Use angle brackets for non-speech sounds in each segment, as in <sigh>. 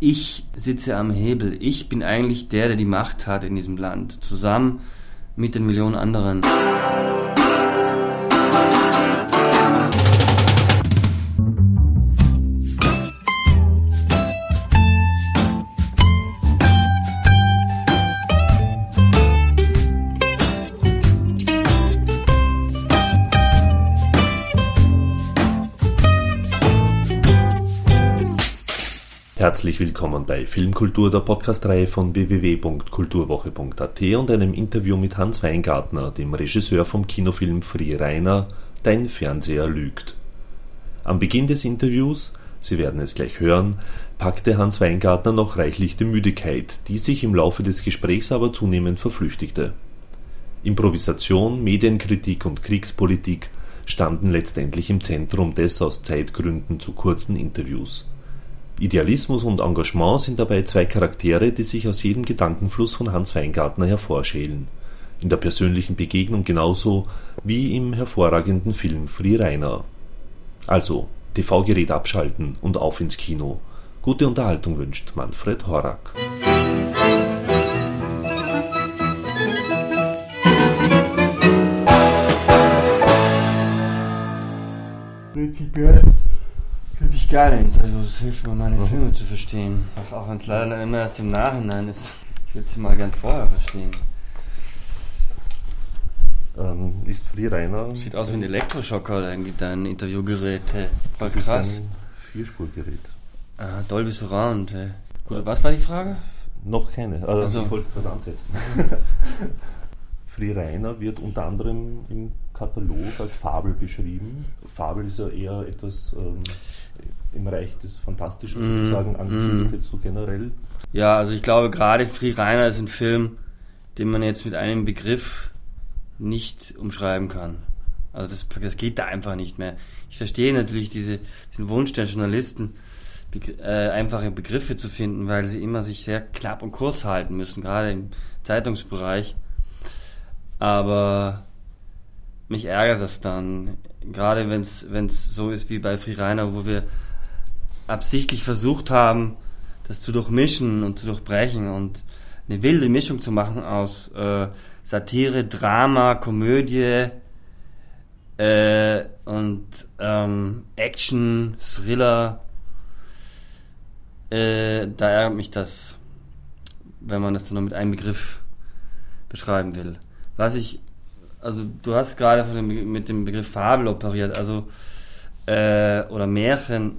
Ich sitze am Hebel. Ich bin eigentlich der, der die Macht hat in diesem Land. Zusammen mit den Millionen anderen. Herzlich willkommen bei Filmkultur, der Podcastreihe von www.kulturwoche.at und einem Interview mit Hans Weingartner, dem Regisseur vom Kinofilm Free Rainer, Dein Fernseher lügt. Am Beginn des Interviews, Sie werden es gleich hören, packte Hans Weingartner noch reichlich die Müdigkeit, die sich im Laufe des Gesprächs aber zunehmend verflüchtigte. Improvisation, Medienkritik und Kriegspolitik standen letztendlich im Zentrum des aus Zeitgründen zu kurzen Interviews. Idealismus und Engagement sind dabei zwei Charaktere, die sich aus jedem Gedankenfluss von Hans Weingartner hervorschälen. In der persönlichen Begegnung genauso wie im hervorragenden Film Free Rainer. Also, TV-Gerät abschalten und auf ins Kino. Gute Unterhaltung wünscht Manfred Horak. Prinzipiell Geile Interviews, das hilft mir, meine mhm. Filme zu verstehen. Auch, auch wenn es leider immer erst im Nachhinein ist. Ich würde sie mal gern vorher verstehen. Ähm, ist Free Rainer. Sieht aus wie ein Elektroschocker irgendwie dein Interviewgerät. Hey. Voll das krass. Ist ein Vierspurgerät. Ah, Dolby Surround. Hey. Gut, was war die Frage? Noch keine. Also, also. Ich wollte gerade ansetzen. <laughs> Free Rainer wird unter anderem im Katalog als Fabel beschrieben. Fabel ist ja eher etwas ähm, im Reich des Fantastischen mm, sozusagen angesiedelt, mm. jetzt so generell. Ja, also ich glaube gerade Free Rainer ist ein Film, den man jetzt mit einem Begriff nicht umschreiben kann. Also das, das geht da einfach nicht mehr. Ich verstehe natürlich diese, diesen Wunsch der Journalisten, äh, einfache Begriffe zu finden, weil sie immer sich sehr knapp und kurz halten müssen, gerade im Zeitungsbereich. Aber mich ärgert das dann, gerade wenn es so ist wie bei Free Rainer, wo wir absichtlich versucht haben, das zu durchmischen und zu durchbrechen und eine wilde Mischung zu machen aus äh, Satire, Drama, Komödie äh, und ähm, Action, Thriller. Äh, da ärgert mich das, wenn man das dann nur mit einem Begriff beschreiben will. Was ich, also du hast gerade mit dem Begriff Fabel operiert, also äh, oder Märchen.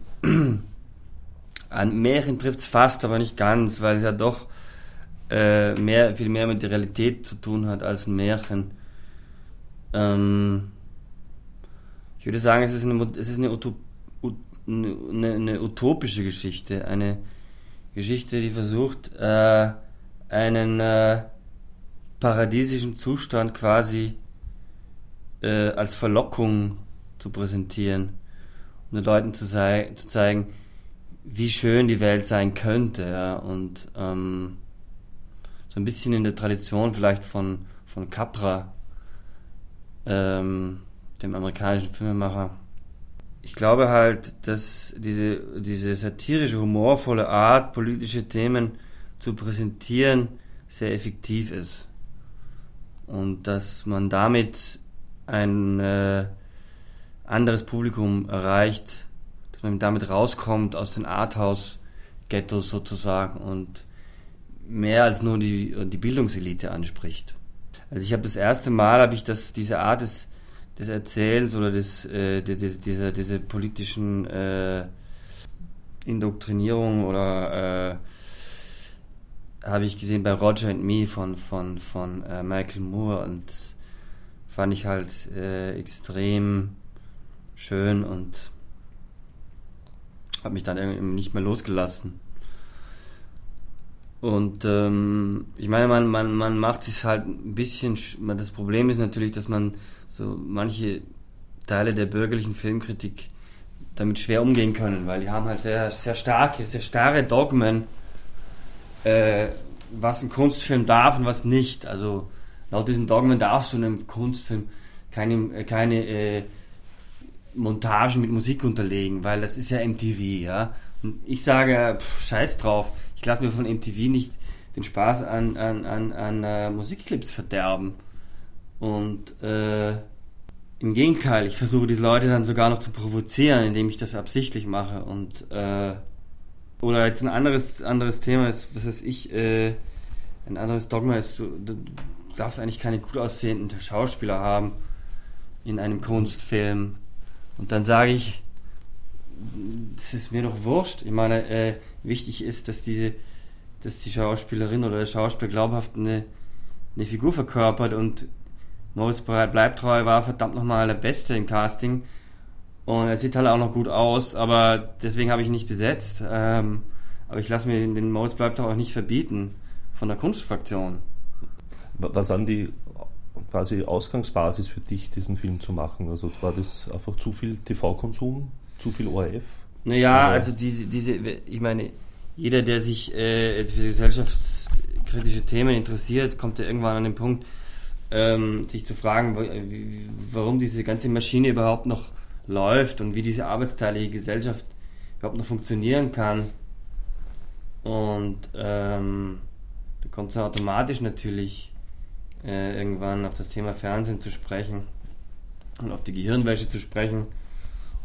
An Märchen trifft es fast, aber nicht ganz, weil es ja doch äh, mehr, viel mehr mit der Realität zu tun hat als ein Märchen. Ähm, ich würde sagen, es ist eine, es ist eine, Utop, eine, eine, utopische Geschichte, eine Geschichte, die versucht, äh, einen äh, paradiesischen Zustand quasi äh, als Verlockung zu präsentieren, um den Leuten zu, zu zeigen, wie schön die Welt sein könnte, ja, und ähm, so ein bisschen in der Tradition vielleicht von, von Capra, ähm, dem amerikanischen Filmemacher. Ich glaube halt, dass diese, diese satirische, humorvolle Art, politische Themen zu präsentieren, sehr effektiv ist. Und dass man damit ein äh, anderes Publikum erreicht, dass man damit rauskommt aus den Arthouse-Ghettos sozusagen und mehr als nur die, die Bildungselite anspricht. Also ich habe das erste Mal, habe ich das, diese Art des, des Erzählens oder des, äh, die, dieser, diese politischen äh, Indoktrinierung oder äh, habe ich gesehen bei Roger and Me von, von, von äh, Michael Moore und fand ich halt äh, extrem schön und habe mich dann irgendwie nicht mehr losgelassen. Und ähm, ich meine, man, man, man macht sich halt ein bisschen. Das Problem ist natürlich, dass man so manche Teile der bürgerlichen Filmkritik damit schwer umgehen können, weil die haben halt sehr, sehr starke, sehr starre Dogmen, äh, was ein Kunstfilm darf und was nicht. Also laut diesen Dogmen darfst du in einem Kunstfilm keine, keine äh, Montagen mit Musik unterlegen, weil das ist ja MTV, ja. Ich sage, pff, scheiß drauf. Ich lasse mir von MTV nicht den Spaß an, an, an, an uh, Musikclips verderben. Und äh, im Gegenteil, ich versuche diese Leute dann sogar noch zu provozieren, indem ich das absichtlich mache. Und äh, oder jetzt ein anderes anderes Thema ist, was weiß ich, äh, ein anderes Dogma ist, du, du darfst eigentlich keine gut aussehenden Schauspieler haben in einem Kunstfilm. Und dann sage ich, das ist mir doch wurscht. Ich meine, äh, wichtig ist, dass diese, dass die Schauspielerin oder der Schauspieler glaubhaft eine, eine Figur verkörpert und Moritz Bleibtreu war verdammt nochmal der Beste im Casting. Und er sieht halt auch noch gut aus, aber deswegen habe ich ihn nicht besetzt. Ähm, aber ich lasse mir den Moritz Bleibtreu auch nicht verbieten von der Kunstfraktion. Was waren die quasi Ausgangsbasis für dich, diesen Film zu machen? Also war das einfach zu viel TV-Konsum, zu viel ORF? Naja, Oder? also diese, diese, ich meine, jeder, der sich äh, für gesellschaftskritische Themen interessiert, kommt ja irgendwann an den Punkt, ähm, sich zu fragen, warum diese ganze Maschine überhaupt noch läuft und wie diese arbeitsteilige Gesellschaft überhaupt noch funktionieren kann. Und ähm, da kommt es automatisch natürlich äh, irgendwann auf das Thema Fernsehen zu sprechen und auf die Gehirnwäsche zu sprechen.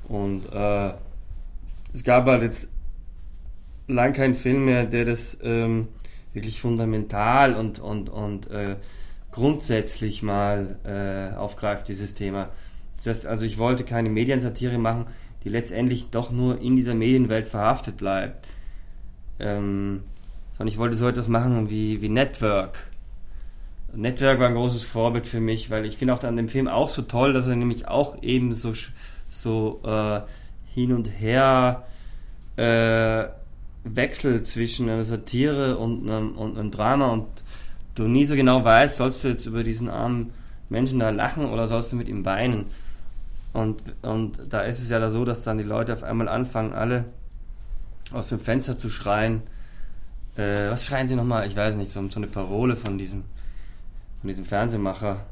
Und äh, es gab halt jetzt lang keinen Film mehr, der das ähm, wirklich fundamental und, und, und äh, grundsätzlich mal äh, aufgreift, dieses Thema. Das heißt, also ich wollte keine Mediensatire machen, die letztendlich doch nur in dieser Medienwelt verhaftet bleibt. Ähm, sondern ich wollte so etwas machen wie, wie Network. Network war ein großes Vorbild für mich, weil ich finde auch an dem Film auch so toll, dass er nämlich auch eben so, so äh, hin und her äh, wechselt zwischen einer Satire und einem, und einem Drama und du nie so genau weißt, sollst du jetzt über diesen armen Menschen da lachen oder sollst du mit ihm weinen? Und, und da ist es ja da so, dass dann die Leute auf einmal anfangen, alle aus dem Fenster zu schreien. Äh, was schreien sie nochmal? Ich weiß nicht, so, so eine Parole von diesem, von diesem Fernsehmacher.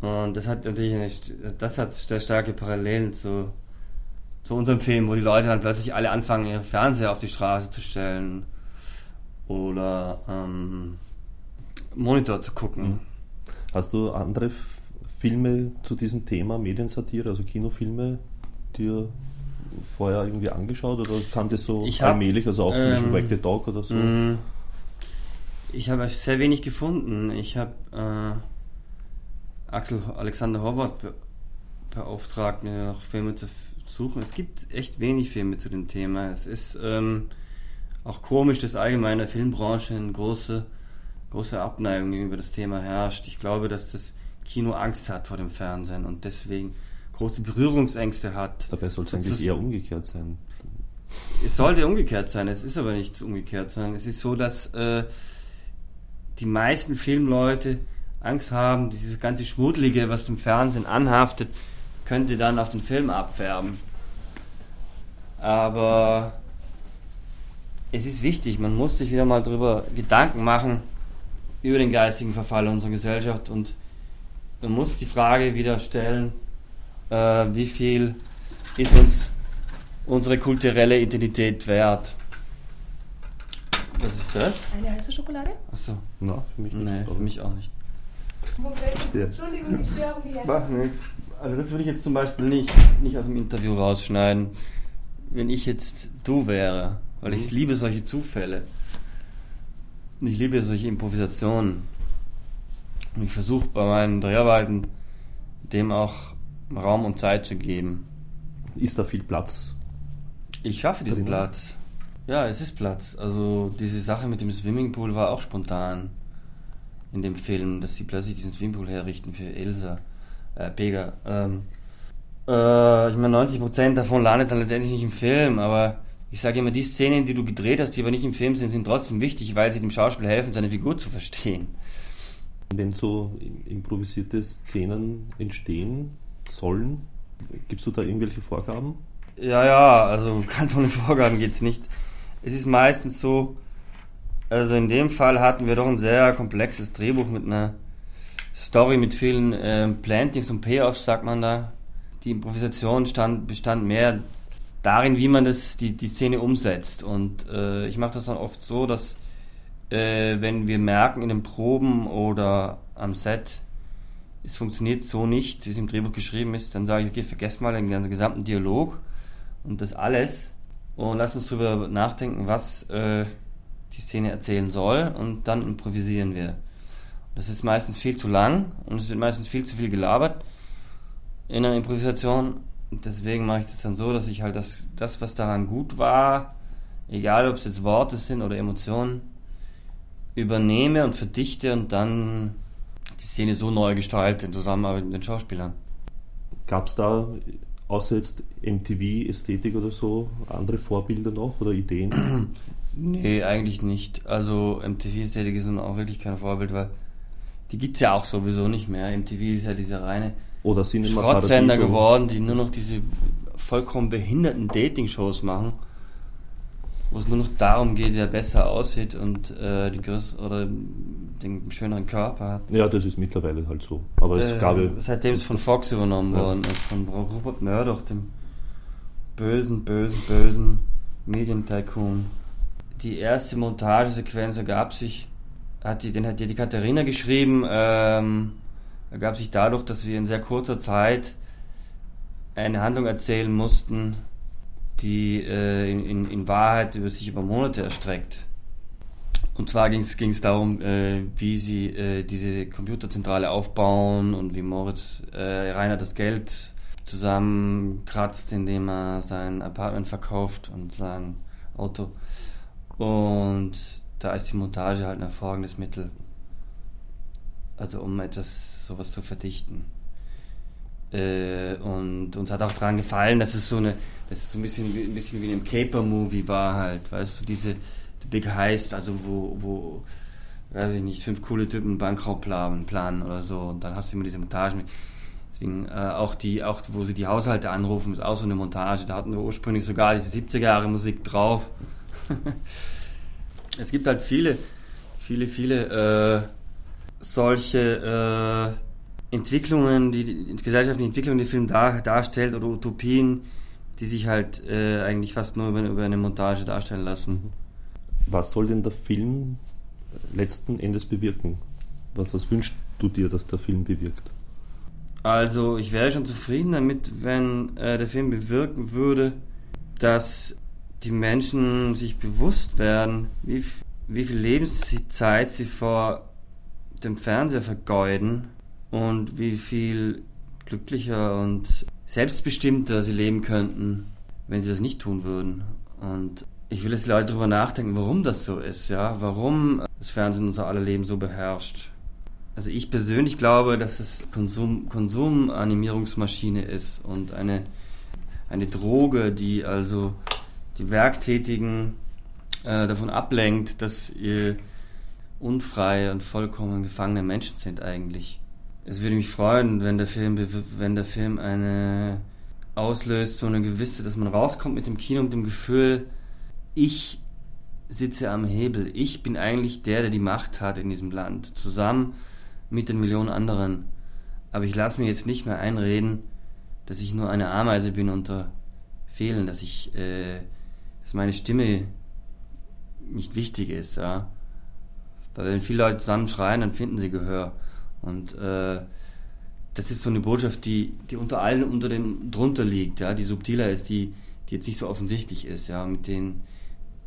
Und das hat natürlich eine, das hat sehr starke Parallelen zu, zu unserem Film, wo die Leute dann plötzlich alle anfangen, ihre Fernseher auf die Straße zu stellen oder ähm, Monitor zu gucken. Mhm. Hast du andere Filme zu diesem Thema, Mediensatire, also Kinofilme, dir vorher irgendwie angeschaut oder kam das so hab, allmählich, also auch ähm, zum Beispiel Wag the Dog oder so? Ich habe sehr wenig gefunden. Ich habe äh, Axel Alexander Horvath be beauftragt, mir noch Filme zu suchen. Es gibt echt wenig Filme zu dem Thema. Es ist ähm, auch komisch, dass allgemein in der Filmbranche eine große, große Abneigung gegenüber das Thema herrscht. Ich glaube, dass das Kino Angst hat vor dem Fernsehen und deswegen große Berührungsängste hat. Dabei soll es eigentlich eher umgekehrt sein. Es sollte umgekehrt sein, es ist aber nicht umgekehrt sein. Es ist so, dass äh, die meisten Filmleute Angst haben, dieses ganze Schmuddelige, was dem Fernsehen anhaftet, könnte dann auf den Film abfärben. Aber es ist wichtig, man muss sich wieder mal darüber Gedanken machen, über den geistigen Verfall unserer Gesellschaft und man muss die Frage wieder stellen, äh, wie viel ist uns unsere kulturelle Identität wert. Was ist das? Eine heiße Schokolade? Achso. Na, für mich nicht. Nee, für mich auch nicht. Entschuldigung, ich störe hier. Mach nichts. Also das würde ich jetzt zum Beispiel nicht, nicht aus dem Interview rausschneiden, wenn ich jetzt du wäre. Weil ich mhm. liebe solche Zufälle. Und ich liebe solche Improvisationen. Und ich versuche bei meinen Dreharbeiten dem auch Raum und Zeit zu geben. Ist da viel Platz? Ich schaffe diesen Drin? Platz. Ja, es ist Platz. Also diese Sache mit dem Swimmingpool war auch spontan in dem Film, dass sie plötzlich diesen Swimmingpool herrichten für Elsa, äh, Pega. Ähm, äh, ich meine, 90% davon landet dann letztendlich nicht im Film, aber ich sage immer, die Szenen, die du gedreht hast, die aber nicht im Film sind, sind trotzdem wichtig, weil sie dem Schauspieler helfen, seine Figur zu verstehen. Wenn so improvisierte Szenen entstehen sollen, gibst du da irgendwelche Vorgaben? Ja, ja, also <laughs> ganz ohne Vorgaben geht es nicht. Es ist meistens so, also in dem Fall hatten wir doch ein sehr komplexes Drehbuch mit einer Story mit vielen äh, Plantings und Payoffs, sagt man da. Die Improvisation stand, bestand mehr darin, wie man das, die, die Szene umsetzt. Und äh, ich mache das dann oft so, dass äh, wenn wir merken in den Proben oder am Set, es funktioniert so nicht, wie es im Drehbuch geschrieben ist, dann sage ich, okay, vergesst mal den gesamten Dialog und das alles und lass uns darüber nachdenken, was äh, die Szene erzählen soll und dann improvisieren wir. Das ist meistens viel zu lang und es wird meistens viel zu viel gelabert in einer Improvisation. Deswegen mache ich das dann so, dass ich halt das, das was daran gut war, egal ob es jetzt Worte sind oder Emotionen, übernehme und verdichte und dann die Szene so neu gestalte in Zusammenarbeit mit den Schauspielern. Gab es da außer jetzt MTV-Ästhetik oder so andere Vorbilder noch oder Ideen? <clears throat> nee, eigentlich nicht. Also MTV-Ästhetik ist nun auch wirklich kein Vorbild, weil die gibt es ja auch sowieso nicht mehr. MTV ist ja dieser reine oder Schrottsender geworden, die nur noch diese vollkommen behinderten Dating-Shows machen wo es nur noch darum geht, wer besser aussieht und äh, die größ oder den schöneren Körper hat. Ja, das ist mittlerweile halt so. Aber es äh, gab Seitdem es von Fox übernommen ja. worden ist, von Robert Murdoch, dem bösen, bösen, bösen Medientycoon. Die erste Montagesequenz ergab sich, hat die, den hat die Katharina geschrieben, ähm, ergab sich dadurch, dass wir in sehr kurzer Zeit eine Handlung erzählen mussten, die äh, in, in, Wahrheit über sich über Monate erstreckt. Und zwar ging es darum, äh, wie sie äh, diese Computerzentrale aufbauen und wie Moritz äh, Rainer das Geld zusammenkratzt, indem er sein Apartment verkauft und sein Auto. Und da ist die Montage halt ein hervorragendes Mittel. Also um etwas sowas zu verdichten. Äh, und uns hat auch daran gefallen, dass es so eine das ist so ein bisschen, ein bisschen wie in einem Caper-Movie war halt, weißt du, diese Big Heist, also wo, wo, weiß ich nicht, fünf coole Typen Bankraub planen, oder so und dann hast du immer diese Montagen. Deswegen äh, auch die, auch wo sie die Haushalte anrufen, ist auch so eine Montage. Da hatten wir ursprünglich sogar diese 70er Jahre Musik drauf. <laughs> es gibt halt viele, viele, viele äh, solche äh, Entwicklungen, die, die gesellschaftliche Entwicklung, die Film dar, darstellt oder Utopien, die sich halt äh, eigentlich fast nur über, über, eine Montage darstellen lassen. Was soll denn der Film letzten Endes bewirken? Was, was wünschst du dir, dass der Film bewirkt? Also ich wäre schon zufrieden damit, wenn äh, der Film bewirken würde, dass die Menschen sich bewusst werden, wie, wie viel Lebenszeit sie vor dem Fernseher vergeuden und wie viel glücklicher und selbstbestimmter sie leben könnten, wenn sie das nicht tun würden. Und ich will, dass die Leute darüber nachdenken, warum das so ist, ja, warum das Fernsehen unser aller Leben so beherrscht. Also ich persönlich glaube, dass es Konsum, Konsumanimierungsmaschine ist und eine, eine Droge, die also die Werktätigen äh, davon ablenkt, dass ihr unfreie und vollkommen gefangene Menschen sind eigentlich es würde mich freuen, wenn der Film, wenn der Film eine auslöst, so eine gewisse, dass man rauskommt mit dem Kino mit dem Gefühl, ich sitze am Hebel, ich bin eigentlich der, der die Macht hat in diesem Land, zusammen mit den Millionen anderen. Aber ich lasse mir jetzt nicht mehr einreden, dass ich nur eine Ameise bin unter Fehlen, dass ich, äh, dass meine Stimme nicht wichtig ist, ja. Weil wenn viele Leute zusammen schreien, dann finden sie Gehör. Und äh, das ist so eine Botschaft, die, die unter allen unter dem drunter liegt, ja, die subtiler ist, die, die jetzt nicht so offensichtlich ist, ja, mit denen,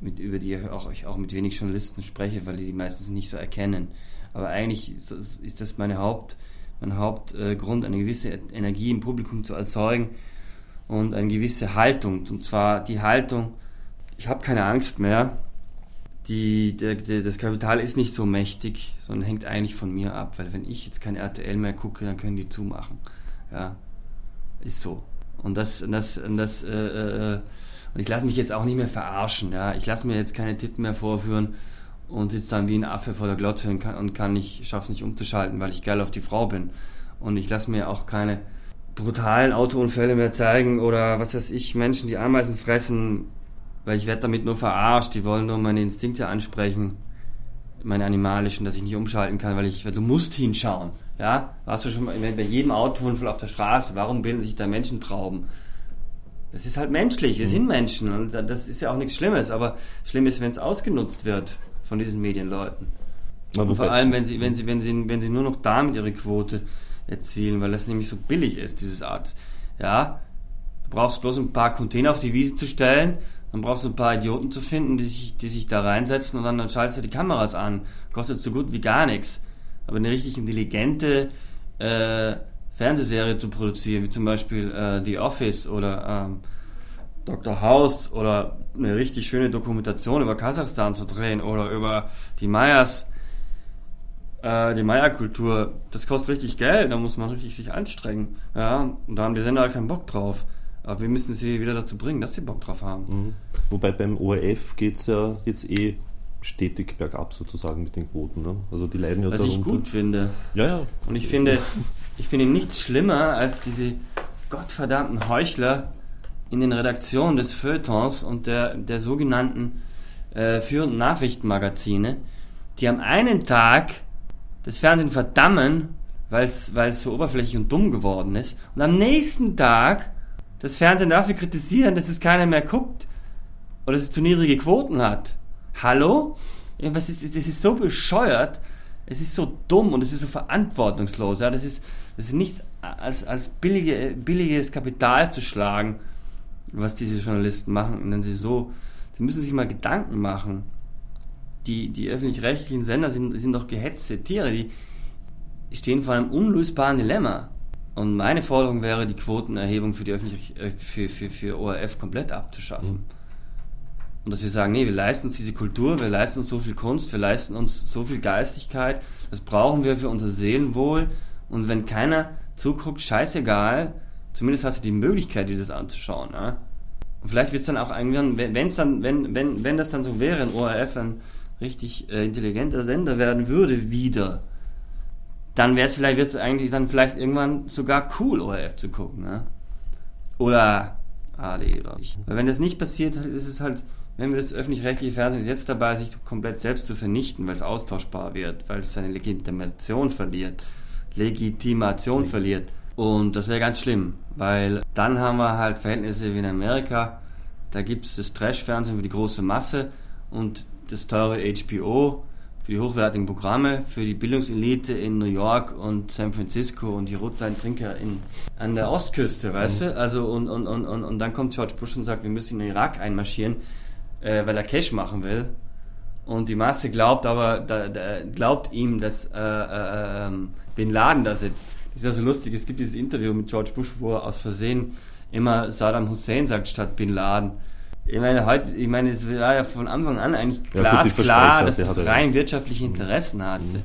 mit, über die auch, ich auch mit wenig Journalisten spreche, weil die sie meistens nicht so erkennen. Aber eigentlich ist das meine Haupt, mein Hauptgrund, eine gewisse Energie im Publikum zu erzeugen und eine gewisse Haltung. Und zwar die Haltung, ich habe keine Angst mehr, die, der, der, das Kapital ist nicht so mächtig, sondern hängt eigentlich von mir ab, weil wenn ich jetzt kein RTL mehr gucke, dann können die zumachen. Ja, ist so. Und das, und das, und das, äh, äh, und ich lasse mich jetzt auch nicht mehr verarschen. Ja, ich lasse mir jetzt keine Titten mehr vorführen und sitze dann wie ein Affe vor der Glotze und kann, und kann nicht, schaff's nicht umzuschalten, weil ich geil auf die Frau bin. Und ich lasse mir auch keine brutalen Autounfälle mehr zeigen oder was weiß ich, Menschen, die Ameisen fressen, weil ich werde damit nur verarscht. Die wollen nur meine Instinkte ansprechen, meine animalischen, dass ich nicht umschalten kann, weil ich, weil du musst hinschauen. Ja, warst du schon mal bei jedem Autounfall auf der Straße? Warum bilden sich da Menschentrauben? Das ist halt menschlich, wir sind Menschen und das ist ja auch nichts Schlimmes, aber schlimm ist, wenn es ausgenutzt wird von diesen Medienleuten. Na, Und vor allem, wenn sie, wenn sie, wenn sie, wenn sie nur noch damit ihre Quote erzielen, weil das nämlich so billig ist, dieses Art. Ja, du brauchst bloß ein paar Container auf die Wiese zu stellen, dann brauchst du ein paar Idioten zu finden, die sich, die sich da reinsetzen und dann, dann schaltest du die Kameras an. Kostet so gut wie gar nichts. Aber eine richtig intelligente äh, Fernsehserie zu produzieren, wie zum Beispiel äh, The Office oder ähm, Dr. House oder eine richtig schöne Dokumentation über Kasachstan zu drehen oder über die Mayas, äh, die Maya-Kultur, das kostet richtig Geld, da muss man richtig sich anstrengen. Ja, und da haben die Sender halt keinen Bock drauf. Aber wir müssen sie wieder dazu bringen, dass sie Bock drauf haben. Mhm. Wobei beim ORF geht es ja jetzt eh stetig bergab sozusagen mit den Quoten. Ne? Also die leiden ja Was ich darunter. gut finde. Ja, ja. Und ich finde, ich finde nichts schlimmer als diese gottverdammten Heuchler in den Redaktionen des Feuilletons und der, der sogenannten äh, führenden Nachrichtenmagazine, die am einen Tag das Fernsehen verdammen, weil es so oberflächlich und dumm geworden ist, und am nächsten Tag das Fernsehen dafür kritisieren, dass es keiner mehr guckt oder dass es zu niedrige Quoten hat. Hallo? Ja, was ist, das ist so bescheuert, es ist so dumm und es ist so verantwortungslos. Ja? Das, ist, das ist nichts als, als billige, billiges Kapital zu schlagen, was diese Journalisten machen. Und dann sie so, sie müssen sich mal Gedanken machen. Die, die öffentlich-rechtlichen Sender sind, sind doch gehetzte Tiere, die stehen vor einem unlösbaren Dilemma. Und meine Forderung wäre, die Quotenerhebung für die öffentlich, äh, für, für, für ORF komplett abzuschaffen. Und dass wir sagen, nee, wir leisten uns diese Kultur, wir leisten uns so viel Kunst, wir leisten uns so viel Geistigkeit, das brauchen wir für unser Seelenwohl. Und wenn keiner zuguckt, scheißegal, zumindest hast du die Möglichkeit, dir das anzuschauen. Ja? Und vielleicht wird es dann auch irgendwann, wenn, wenn's dann, wenn, wenn, wenn das dann so wäre, ein ORF ein richtig äh, intelligenter Sender werden würde, wieder, dann wäre es vielleicht, wird es eigentlich dann vielleicht irgendwann sogar cool, ORF zu gucken. Ja? Oder AD oder ich. Weil wenn das nicht passiert, ist es halt, wenn wir das öffentlich-rechtliche Fernsehen ist jetzt dabei, sich komplett selbst zu vernichten, weil es austauschbar wird, weil es seine Legitimation verliert, Legitimation verliert. Und das wäre ganz schlimm, weil dann haben wir halt Verhältnisse wie in Amerika. Da gibt es das Trash-Fernsehen für die große Masse und das teure HBO für die hochwertigen Programme, für die Bildungselite in New York und San Francisco und die Rotweintrinker in, an der Ostküste, weißt du? Also und, und, und, und, und dann kommt George Bush und sagt, wir müssen in den Irak einmarschieren, äh, weil er Cash machen will. Und die Masse glaubt aber, da, da, glaubt ihm, dass äh, äh, ähm, Bin Laden da sitzt. Das ist ja so lustig, es gibt dieses Interview mit George Bush, wo er aus Versehen immer Saddam Hussein sagt statt Bin Laden. Ich meine, heute, ich meine, es war ja von Anfang an eigentlich Ja, glasklar, Versprecher, dass es ja. rein wirtschaftliche Interessen hatte.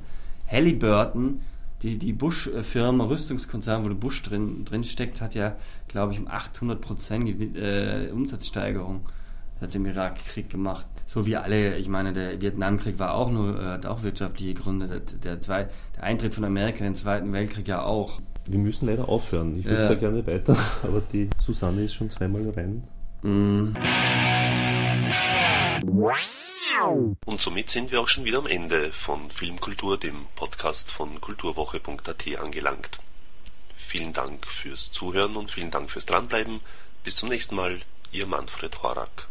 Halliburton, die, die Bush-Firma, Rüstungskonzern, wo der Bush drin, drin steckt, hat ja, glaube ich, um 800 Prozent äh, Umsatzsteigerung hat im Irakkrieg gemacht. So wie alle, ich meine, der Vietnamkrieg war auch nur, äh, hat auch wirtschaftliche Gründe. Der, der, zwei, der Eintritt von Amerika in den Zweiten Weltkrieg ja auch. Wir müssen leider aufhören. Ich würde Ja. sehr gerne weiter, <laughs> aber die Susanne ist schon zweimal rein. Mm. Und somit sind wir auch schon wieder am Ende von Filmkultur, dem Podcast von kulturwoche.at angelangt. Vielen Dank fürs Zuhören und vielen Dank fürs Dranbleiben. Bis zum nächsten Mal, Ihr Manfred Horak.